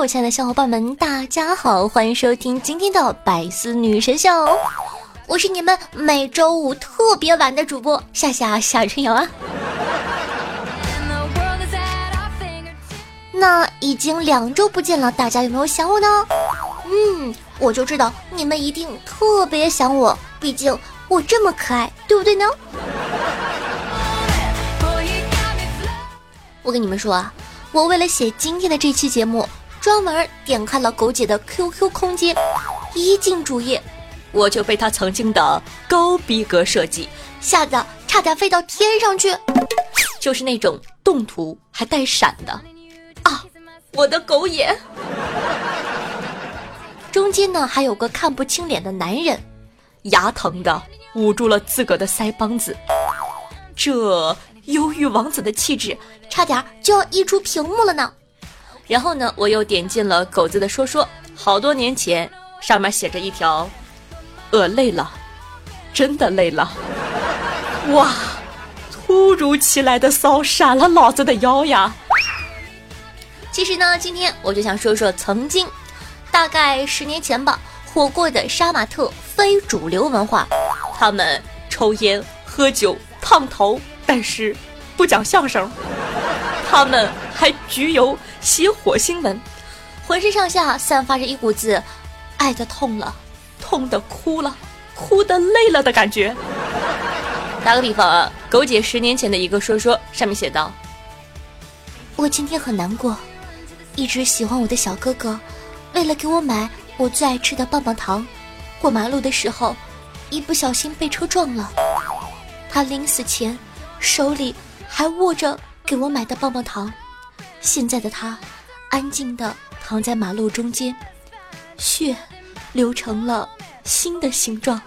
我亲爱的小伙伴们，大家好，欢迎收听今天的百思女神秀，我是你们每周五特别晚的主播夏夏夏春瑶啊。那已经两周不见了，大家有没有想我呢？嗯，我就知道你们一定特别想我，毕竟我这么可爱，对不对呢？我跟你们说啊，我为了写今天的这期节目，专门点开了狗姐的 QQ 空间，一进主页，我就被她曾经的高逼格设计吓得差点飞到天上去，就是那种动图还带闪的啊！我的狗眼，中间呢还有个看不清脸的男人，牙疼的捂住了自个的腮帮子，这。忧郁王子的气质差点就要溢出屏幕了呢。然后呢，我又点进了狗子的说说，好多年前，上面写着一条：“呃，累了，真的累了。” 哇，突如其来的骚闪了老子的腰呀！其实呢，今天我就想说说曾经，大概十年前吧，火过的杀马特非主流文化，他们抽烟、喝酒、烫头。但是，不讲相声，他们还焗油写火星文，浑身上下散发着一股子爱的痛了、痛的哭了、哭的累了的感觉。打个比方啊，狗姐十年前的一个说说，上面写道：“我今天很难过，一直喜欢我的小哥哥，为了给我买我最爱吃的棒棒糖，过马路的时候，一不小心被车撞了，他临死前。”手里还握着给我买的棒棒糖，现在的他安静地躺在马路中间，血流成了新的形状。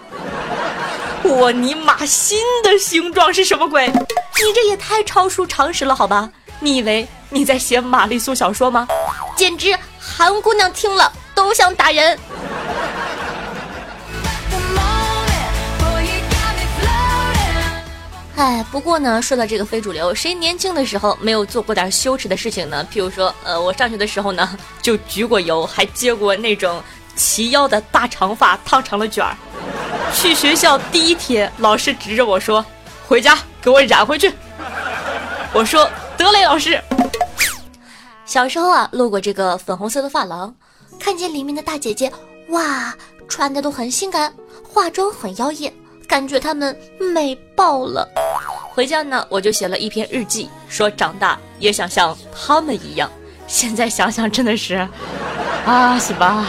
我尼玛，新的形状是什么鬼？你这也太超出常识了，好吧？你以为你在写玛丽苏小说吗？简直韩姑娘听了都想打人。哎，不过呢，说到这个非主流，谁年轻的时候没有做过点羞耻的事情呢？譬如说，呃，我上学的时候呢，就焗过油，还接过那种齐腰的大长发烫成了卷儿。去学校第一天，老师指着我说：“回家给我染回去。”我说：“得嘞，老师。”小时候啊，路过这个粉红色的发廊，看见里面的大姐姐，哇，穿的都很性感，化妆很妖艳。感觉他们美爆了，回家呢我就写了一篇日记，说长大也想像他们一样。现在想想真的是，啊，是吧？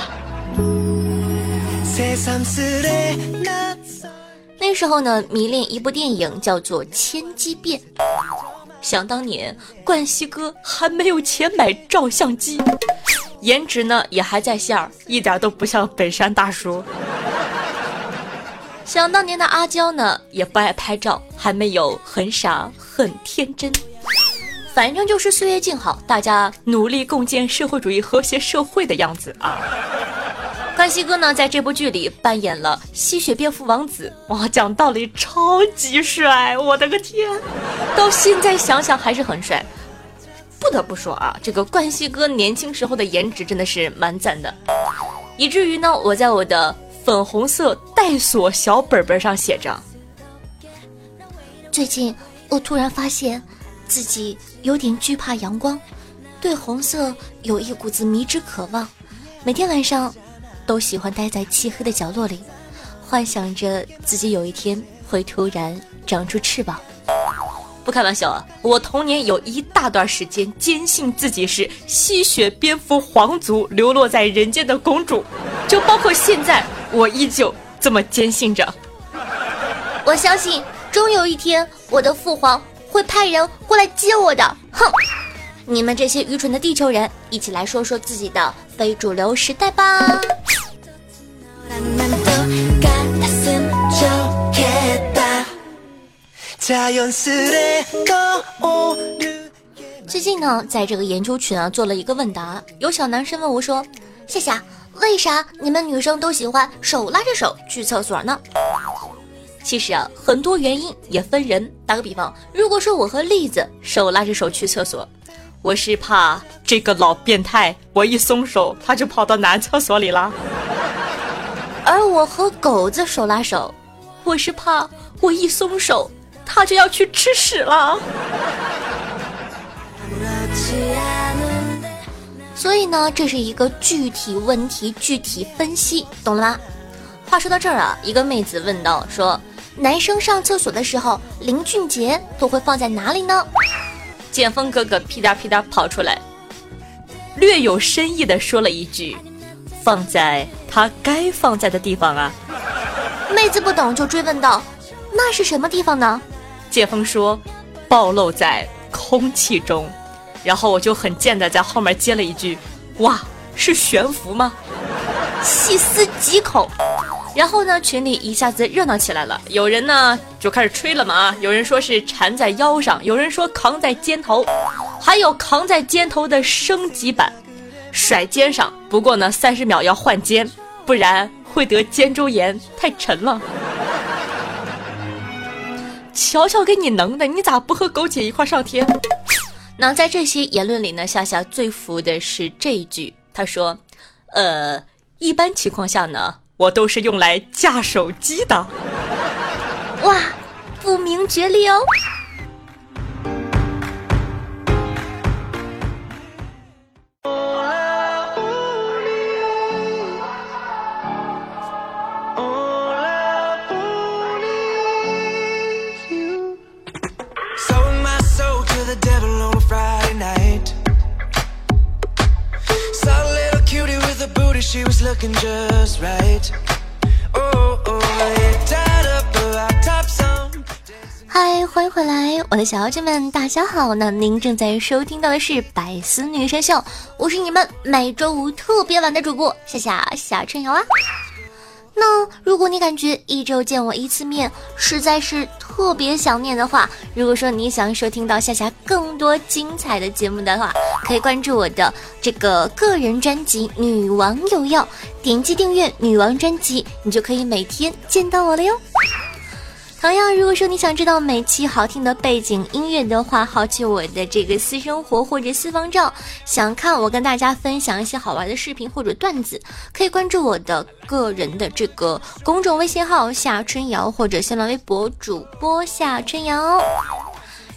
那时候呢迷恋一部电影叫做《千机变》，想当年冠希哥还没有钱买照相机，颜值呢也还在线儿，一点都不像本山大叔。想当年的阿娇呢，也不爱拍照，还没有很傻很天真，反正就是岁月静好，大家努力共建社会主义和谐社会的样子啊。冠希哥呢，在这部剧里扮演了吸血蝙蝠王子，哇，讲道理超级帅，我的个天，到现在想想还是很帅。不得不说啊，这个冠希哥年轻时候的颜值真的是蛮赞的，以至于呢，我在我的。粉红色带锁小本本上写着：“最近我突然发现自己有点惧怕阳光，对红色有一股子迷之渴望。每天晚上都喜欢待在漆黑的角落里，幻想着自己有一天会突然长出翅膀。不开玩笑啊，我童年有一大段时间坚信自己是吸血蝙蝠皇族流落在人间的公主，就包括现在。”我依旧这么坚信着。我相信终有一天我的父皇会派人过来接我的。哼！你们这些愚蠢的地球人一起来说说自己的非主流时代吧。最近呢在这个研究群啊做了一个问答有小男生问我说夏夏为啥你们女生都喜欢手拉着手去厕所呢？”其实啊，很多原因也分人。打个比方，如果说我和栗子手拉着手去厕所，我是怕这个老变态，我一松手他就跑到男厕所里了；而我和狗子手拉手，我是怕我一松手他就要去吃屎了。所以呢，这是一个具体问题具体分析，懂了吗？话说到这儿啊，一个妹子问道说。男生上厕所的时候，林俊杰都会放在哪里呢？剑锋哥哥屁颠屁颠跑出来，略有深意的说了一句：“放在他该放在的地方啊。”妹子不懂就追问道：“那是什么地方呢？”剑锋说：“暴露在空气中。”然后我就很贱的在后面接了一句：“哇，是悬浮吗？”细思极恐。然后呢，群里一下子热闹起来了。有人呢就开始吹了嘛啊，有人说是缠在腰上，有人说扛在肩头，还有扛在肩头的升级版，甩肩上。不过呢，三十秒要换肩，不然会得肩周炎，太沉了。瞧瞧给你能的，你咋不和狗姐一块上天？那在这些言论里呢，夏夏最服的是这一句，他说：“呃，一般情况下呢。”我都是用来架手机的，哇，不明觉厉哦。我的小妖精们，大家好！那您正在收听到的是《百思女神秀》，我是你们每周五特别晚的主播夏夏夏春瑶啊。那如果你感觉一周见我一次面实在是特别想念的话，如果说你想收听到夏夏更多精彩的节目的话，可以关注我的这个个人专辑《女王有药》，点击订阅《女王专辑》，你就可以每天见到我了哟。同样，如果说你想知道每期好听的背景音乐的话，好奇我的这个私生活或者私房照，想看我跟大家分享一些好玩的视频或者段子，可以关注我的个人的这个公众微信号夏春瑶或者新浪微博主播夏春瑶。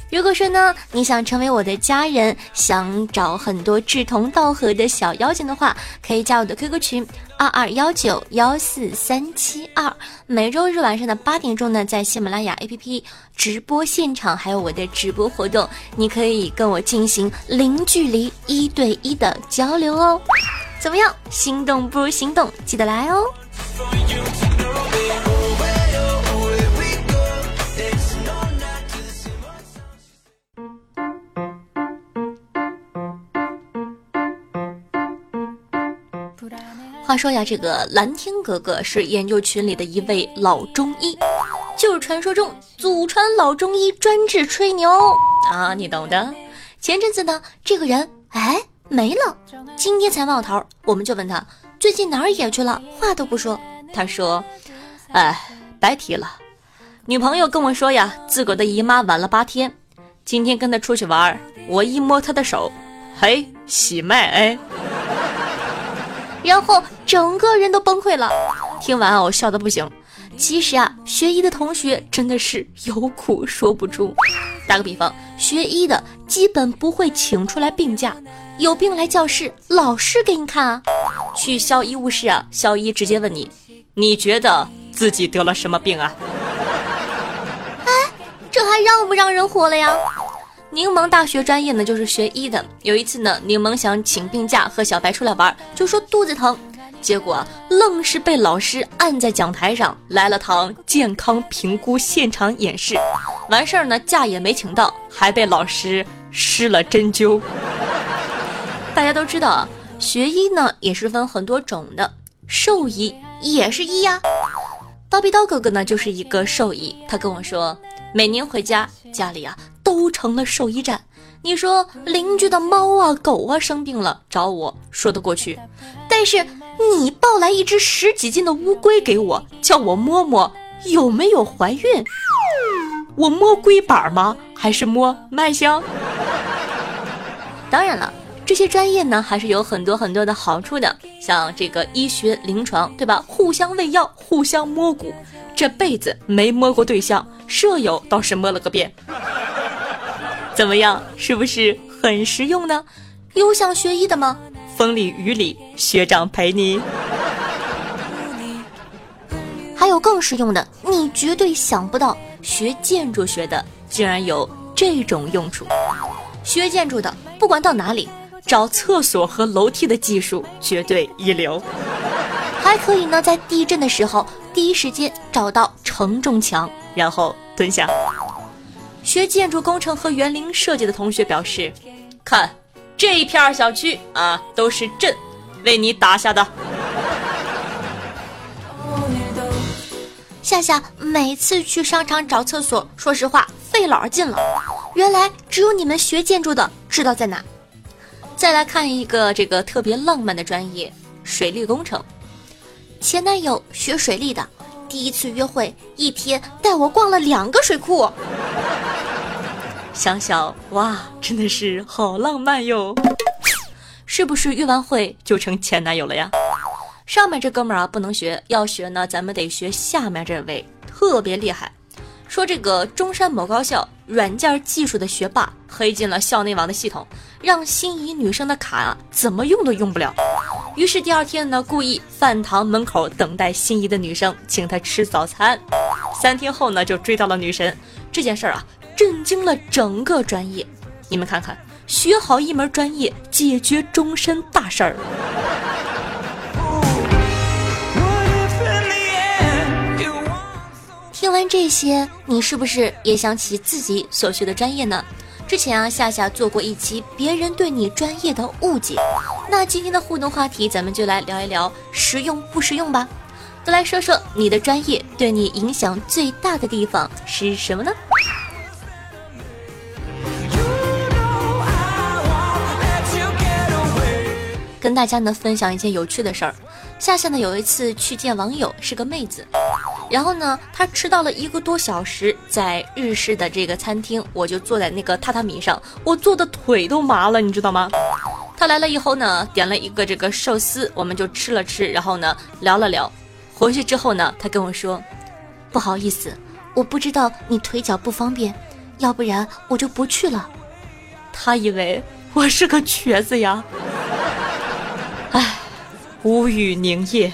如果说呢，你想成为我的家人，想找很多志同道合的小妖精的话，可以加我的 QQ 群二二幺九幺四三七二。每周日晚上的八点钟呢，在喜马拉雅 APP 直播现场，还有我的直播活动，你可以跟我进行零距离一对一的交流哦。怎么样？心动不如行动，记得来哦。话说呀，这个蓝天格格是研究群里的一位老中医，就是传说中祖传老中医专治吹牛啊，你懂的。前阵子呢，这个人哎没了，今天才冒头，我们就问他最近哪儿野去了，话都不说。他说，哎，白提了，女朋友跟我说呀，自个的姨妈晚了八天，今天跟她出去玩，我一摸她的手，嘿，喜脉哎。然后整个人都崩溃了，听完啊我笑得不行。其实啊，学医的同学真的是有苦说不出。打个比方，学医的基本不会请出来病假，有病来教室，老师给你看啊。去校医务室啊，校医直接问你，你觉得自己得了什么病啊？哎，这还让不让人活了呀？柠檬大学专业呢，就是学医的。有一次呢，柠檬想请病假和小白出来玩，就说肚子疼，结果愣是被老师按在讲台上来了堂健康评估现场演示。完事儿呢，假也没请到，还被老师施了针灸。大家都知道啊，学医呢也是分很多种的，兽医也是医呀。刀逼刀哥哥呢就是一个兽医，他跟我说。每年回家，家里啊都成了兽医站。你说邻居的猫啊狗啊生病了找我说得过去，但是你抱来一只十几斤的乌龟给我，叫我摸摸有没有怀孕，我摸龟板吗？还是摸脉象？当然了，这些专业呢还是有很多很多的好处的，像这个医学临床，对吧？互相喂药，互相摸骨，这辈子没摸过对象，舍友倒是摸了个遍。怎么样，是不是很实用呢？有想学医的吗？风里雨里，学长陪你。还有更实用的，你绝对想不到，学建筑学的竟然有这种用处。学建筑的，不管到哪里，找厕所和楼梯的技术绝对一流。还可以呢，在地震的时候，第一时间找到承重墙，然后蹲下。学建筑工程和园林设计的同学表示：“看，这一片小区啊，都是朕为你打下的。”夏夏每次去商场找厕所，说实话费老劲了。原来只有你们学建筑的知道在哪。再来看一个这个特别浪漫的专业——水利工程。前男友学水利的，第一次约会一天带我逛了两个水库。想想哇，真的是好浪漫哟！是不是约完会就成前男友了呀？上面这哥们儿啊不能学，要学呢，咱们得学下面这位，特别厉害。说这个中山某高校软件技术的学霸黑进了校内网的系统，让心仪女生的卡啊怎么用都用不了。于是第二天呢，故意饭堂门口等待心仪的女生，请她吃早餐。三天后呢，就追到了女神。这件事儿啊。震惊了整个专业，你们看看，学好一门专业，解决终身大事儿。听完这些，你是不是也想起自己所学的专业呢？之前啊，夏夏做过一期别人对你专业的误解，那今天的互动话题，咱们就来聊一聊实用不实用吧。都来说说你的专业对你影响最大的地方是什么呢？跟大家呢分享一件有趣的事儿，夏夏呢有一次去见网友，是个妹子，然后呢她迟到了一个多小时，在日式的这个餐厅，我就坐在那个榻榻米上，我坐的腿都麻了，你知道吗？她来了以后呢，点了一个这个寿司，我们就吃了吃，然后呢聊了聊，回去之后呢，她跟我说，不好意思，我不知道你腿脚不方便，要不然我就不去了。她以为我是个瘸子呀。无语凝噎。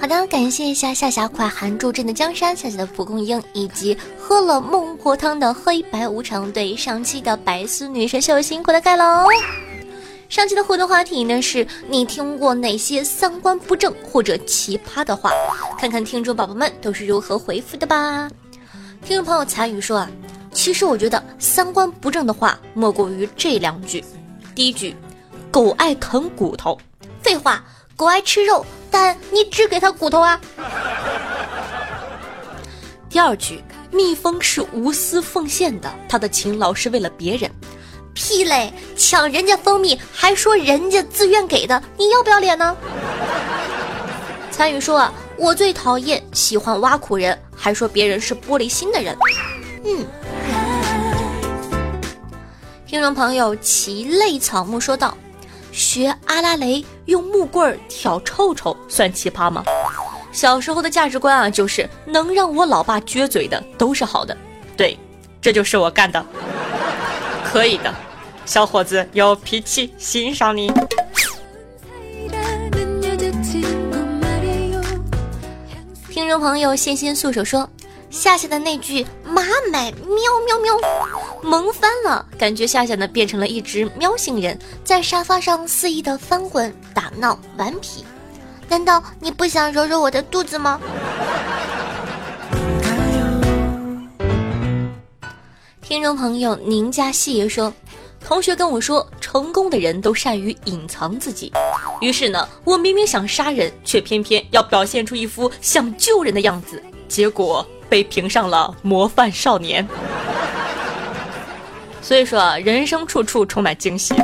好的，感谢一下夏夏快寒助阵的江山，夏夏的蒲公英，以及喝了孟婆汤的黑白无常。对上期的白丝女神秀辛苦的盖楼。上期的互动话题呢，是你听过哪些三观不正或者奇葩的话？看看听众宝宝们都是如何回复的吧。听众朋友彩雨说啊，其实我觉得三观不正的话莫过于这两句。第一句，狗爱啃骨头，废话，狗爱吃肉。但你只给它骨头啊！第二句，蜜蜂是无私奉献的，它的勤劳是为了别人。屁嘞！抢人家蜂蜜还说人家自愿给的，你要不要脸呢？参与说，我最讨厌喜欢挖苦人，还说别人是玻璃心的人。嗯。听众朋友，奇类草木说道。学阿拉蕾用木棍挑臭臭算奇葩吗？小时候的价值观啊，就是能让我老爸撅嘴的都是好的。对，这就是我干的，可以的，小伙子有脾气，欣赏你。听众朋友，欣欣素手说，夏夏的那句“妈买喵喵喵”萌翻了，感觉夏夏呢变成了一只喵星人，在沙发上肆意的翻滚、打闹、顽皮。难道你不想揉揉我的肚子吗？听众朋友，宁家细爷说。同学跟我说，成功的人都善于隐藏自己。于是呢，我明明想杀人，却偏偏要表现出一副想救人的样子，结果被评上了模范少年。所以说啊，人生处处充满惊喜。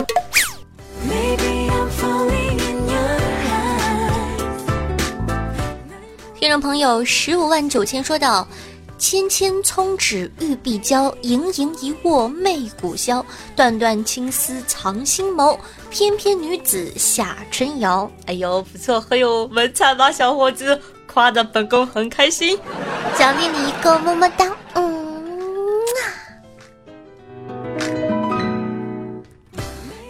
听众朋友，十五万九千说道。千千葱指玉臂娇，盈盈一握媚骨销。段段青丝藏心眸，翩翩女子下春瑶。哎呦，不错，很有文采吧，小伙子？夸的本宫很开心，奖励你一个么么哒。嗯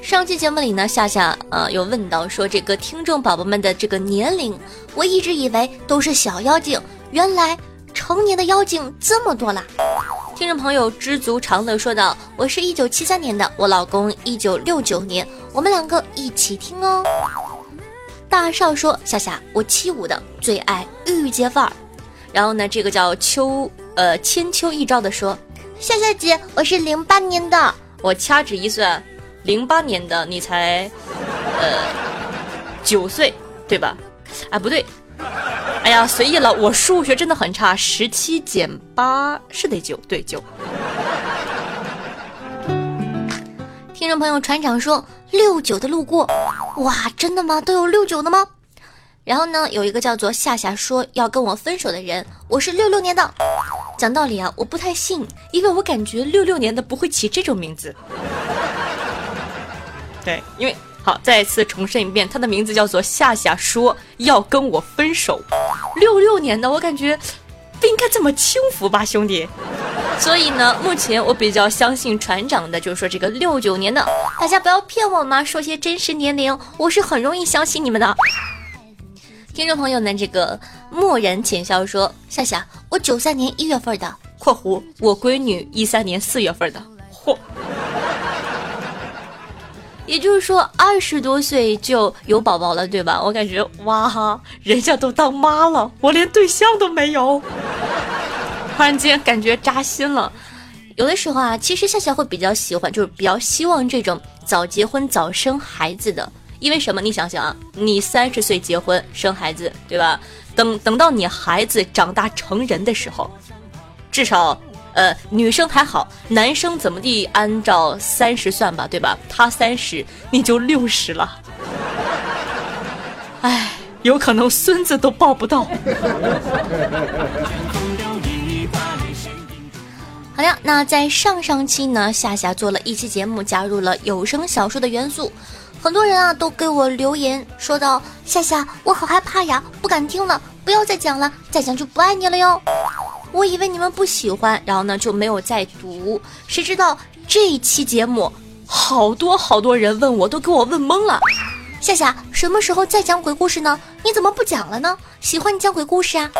上期节目里呢，夏夏呃有问到说这个听众宝宝们的这个年龄，我一直以为都是小妖精，原来。成年的妖精这么多啦！听众朋友知足常乐说道：“我是一九七三年的，我老公一九六九年，我们两个一起听哦。”大少说：“夏夏，我七五的，最爱御姐范儿。”然后呢，这个叫秋呃千秋一朝的说：“夏夏姐，我是零八年的，我掐指一算，零八年的你才呃九岁对吧？啊，不对。”哎呀，随意了，我数学真的很差，十七减八是得九，对九。听众朋友船长说六九的路过，哇，真的吗？都有六九的吗？然后呢，有一个叫做夏夏说要跟我分手的人，我是六六年的。讲道理啊，我不太信，因为我感觉六六年的不会起这种名字。对，因为。好，再次重申一遍，他的名字叫做夏夏，说要跟我分手。六六年的，我感觉不应该这么轻浮吧，兄弟。所以呢，目前我比较相信船长的，就是说这个六九年的，大家不要骗我嘛，说些真实年龄，我是很容易相信你们的。听众朋友呢，这个漠然浅笑说，夏夏，我九三年一月份的（括弧我闺女一三年四月份的）。嚯！也就是说，二十多岁就有宝宝了，对吧？我感觉哇哈，人家都当妈了，我连对象都没有，突然间感觉扎心了。有的时候啊，其实夏夏会比较喜欢，就是比较希望这种早结婚、早生孩子的，因为什么？你想想啊，你三十岁结婚生孩子，对吧？等等到你孩子长大成人的时候，至少。呃，女生还好，男生怎么地？按照三十算吧，对吧？他三十，你就六十了。哎，有可能孙子都抱不到。好了，那在上上期呢，夏夏做了一期节目，加入了有声小说的元素，很多人啊都给我留言说道：“夏夏，我好害怕呀，不敢听了，不要再讲了，再讲就不爱你了哟。”我以为你们不喜欢，然后呢就没有再读。谁知道这一期节目，好多好多人问我，都给我问懵了。夏夏，什么时候再讲鬼故事呢？你怎么不讲了呢？喜欢你讲鬼故事啊。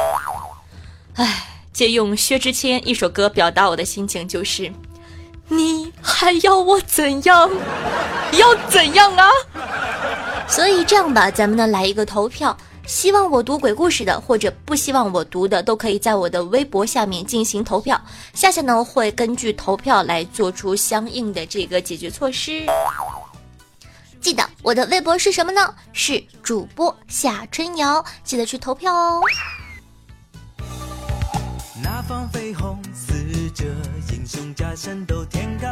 唉，借用薛之谦一首歌表达我的心情，就是，你还要我怎样？要怎样啊？所以这样吧，咱们呢来一个投票。希望我读鬼故事的，或者不希望我读的，都可以在我的微博下面进行投票。夏夏呢会根据投票来做出相应的这个解决措施。记得我的微博是什么呢？是主播夏春瑶，记得去投票哦。那方飞鸿似着英雄驾山斗天高，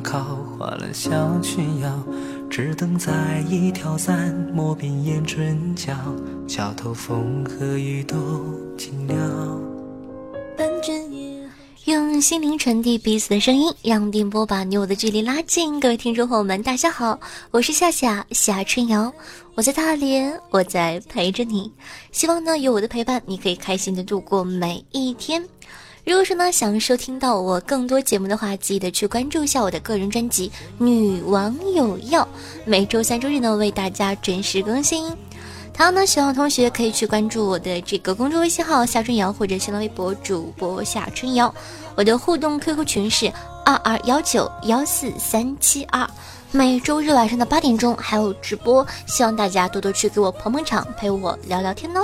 一段考花了小裙腰，只等在一条伞，抹遍眼唇角，桥头风和雨都停了。用心灵传递彼此的声音，让电波把你我的距离拉近。各位听众朋友们，大家好，我是夏夏夏春瑶，我在大连，我在陪着你。希望呢，有我的陪伴，你可以开心的度过每一天。如果说呢，想收听到我更多节目的话，记得去关注一下我的个人专辑《女王有药》，每周三、周日呢为大家准时更新。同样呢，喜欢的同学可以去关注我的这个公众微信号夏春瑶，或者新浪微博主播夏春瑶。我的互动 QQ 群是二二幺九幺四三七二，每周日晚上的八点钟还有直播，希望大家多多去给我捧捧场，陪我聊聊天哦。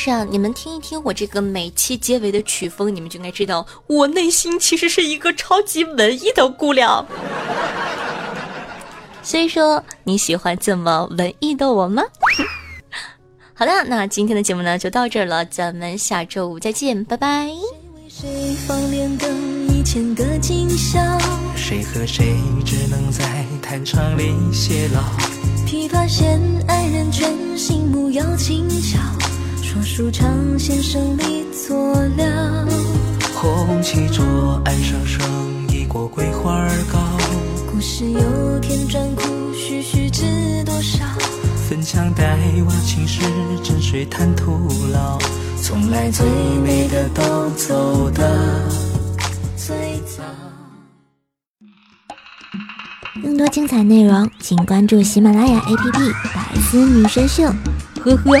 其实啊，你们听一听我这个每期结尾的曲风，你们就应该知道，我内心其实是一个超级文艺的姑娘。所以说，你喜欢这么文艺的我吗？好的，那今天的节目呢就到这儿了，咱们下周五再见，拜拜。谁和谁只能在弹唱里偕老？琵琶弦，爱人全，心木摇轻巧。说书长先生你错了，红旗桌，岸上剩一锅桂花糕。故事有天转苦，须须知多少？粉墙黛瓦，青石枕水叹徒劳。从来最美的都走的最早。更多精彩内容，请关注喜马拉雅 APP《百思女神秀》。呵呵。